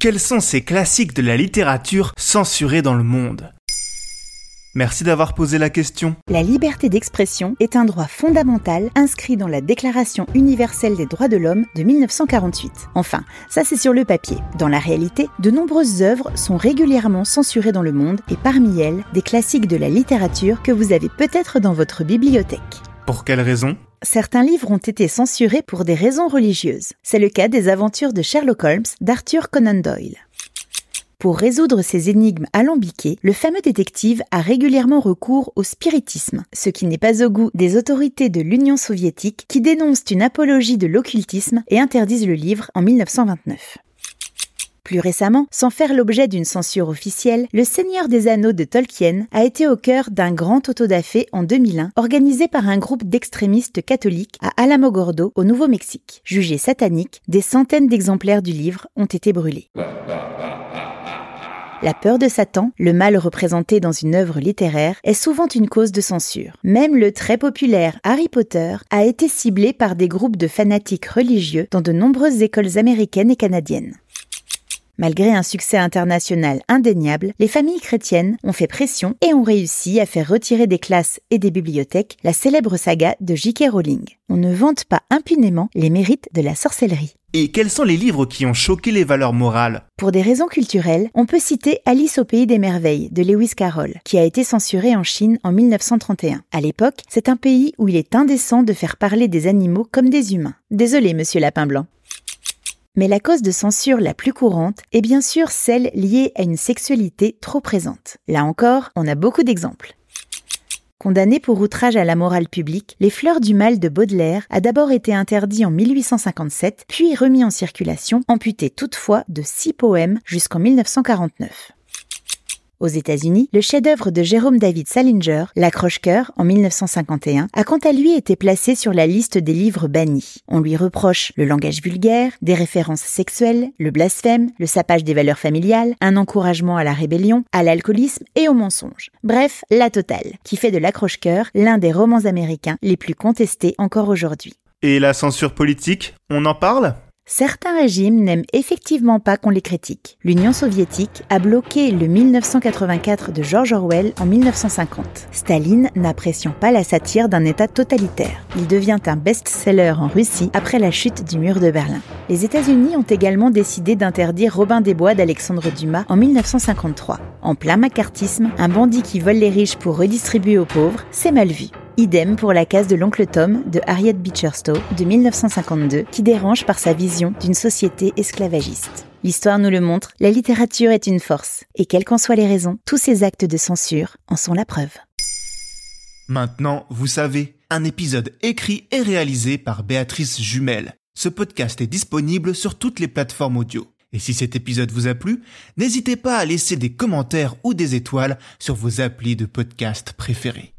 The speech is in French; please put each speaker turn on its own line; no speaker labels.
Quels sont ces classiques de la littérature censurés dans le monde? Merci d'avoir posé la question.
La liberté d'expression est un droit fondamental inscrit dans la Déclaration universelle des droits de l'homme de 1948. Enfin, ça c'est sur le papier. Dans la réalité, de nombreuses œuvres sont régulièrement censurées dans le monde et parmi elles, des classiques de la littérature que vous avez peut-être dans votre bibliothèque.
Pour quelles raisons
Certains livres ont été censurés pour des raisons religieuses. C'est le cas des aventures de Sherlock Holmes d'Arthur Conan Doyle. Pour résoudre ces énigmes alambiquées, le fameux détective a régulièrement recours au spiritisme, ce qui n'est pas au goût des autorités de l'Union soviétique qui dénoncent une apologie de l'occultisme et interdisent le livre en 1929. Plus récemment, sans faire l'objet d'une censure officielle, Le Seigneur des Anneaux de Tolkien a été au cœur d'un grand autodafé en 2001 organisé par un groupe d'extrémistes catholiques à Alamogordo, au Nouveau-Mexique. Jugé satanique, des centaines d'exemplaires du livre ont été brûlés. La peur de Satan, le mal représenté dans une œuvre littéraire, est souvent une cause de censure. Même le très populaire Harry Potter a été ciblé par des groupes de fanatiques religieux dans de nombreuses écoles américaines et canadiennes. Malgré un succès international indéniable, les familles chrétiennes ont fait pression et ont réussi à faire retirer des classes et des bibliothèques la célèbre saga de J.K. Rowling. On ne vante pas impunément les mérites de la sorcellerie.
Et quels sont les livres qui ont choqué les valeurs morales?
Pour des raisons culturelles, on peut citer Alice au pays des merveilles de Lewis Carroll, qui a été censuré en Chine en 1931. À l'époque, c'est un pays où il est indécent de faire parler des animaux comme des humains. Désolé, monsieur Lapin Blanc. Mais la cause de censure la plus courante est bien sûr celle liée à une sexualité trop présente. Là encore, on a beaucoup d'exemples. Condamné pour outrage à la morale publique, Les Fleurs du Mal de Baudelaire a d'abord été interdit en 1857, puis remis en circulation, amputé toutefois de six poèmes jusqu'en 1949. Aux États-Unis, le chef-d'œuvre de Jérôme David Salinger, L'accroche-cœur, en 1951, a quant à lui été placé sur la liste des livres bannis. On lui reproche le langage vulgaire, des références sexuelles, le blasphème, le sapage des valeurs familiales, un encouragement à la rébellion, à l'alcoolisme et au mensonge. Bref, la totale, qui fait de L'accroche-cœur l'un des romans américains les plus contestés encore aujourd'hui.
Et la censure politique, on en parle?
Certains régimes n'aiment effectivement pas qu'on les critique. L'Union soviétique a bloqué le 1984 de George Orwell en 1950. Staline n'appréciant pas la satire d'un État totalitaire. Il devient un best-seller en Russie après la chute du mur de Berlin. Les États-Unis ont également décidé d'interdire Robin des Bois d'Alexandre Dumas en 1953. En plein macartisme, un bandit qui vole les riches pour redistribuer aux pauvres, c'est mal vu. Idem pour la case de l'oncle Tom de Harriet Beecher Stowe de 1952 qui dérange par sa vision d'une société esclavagiste. L'histoire nous le montre, la littérature est une force, et quelles qu'en soient les raisons, tous ces actes de censure en sont la preuve.
Maintenant, vous savez, un épisode écrit et réalisé par Béatrice Jumel. Ce podcast est disponible sur toutes les plateformes audio. Et si cet épisode vous a plu, n'hésitez pas à laisser des commentaires ou des étoiles sur vos applis de podcast préférés.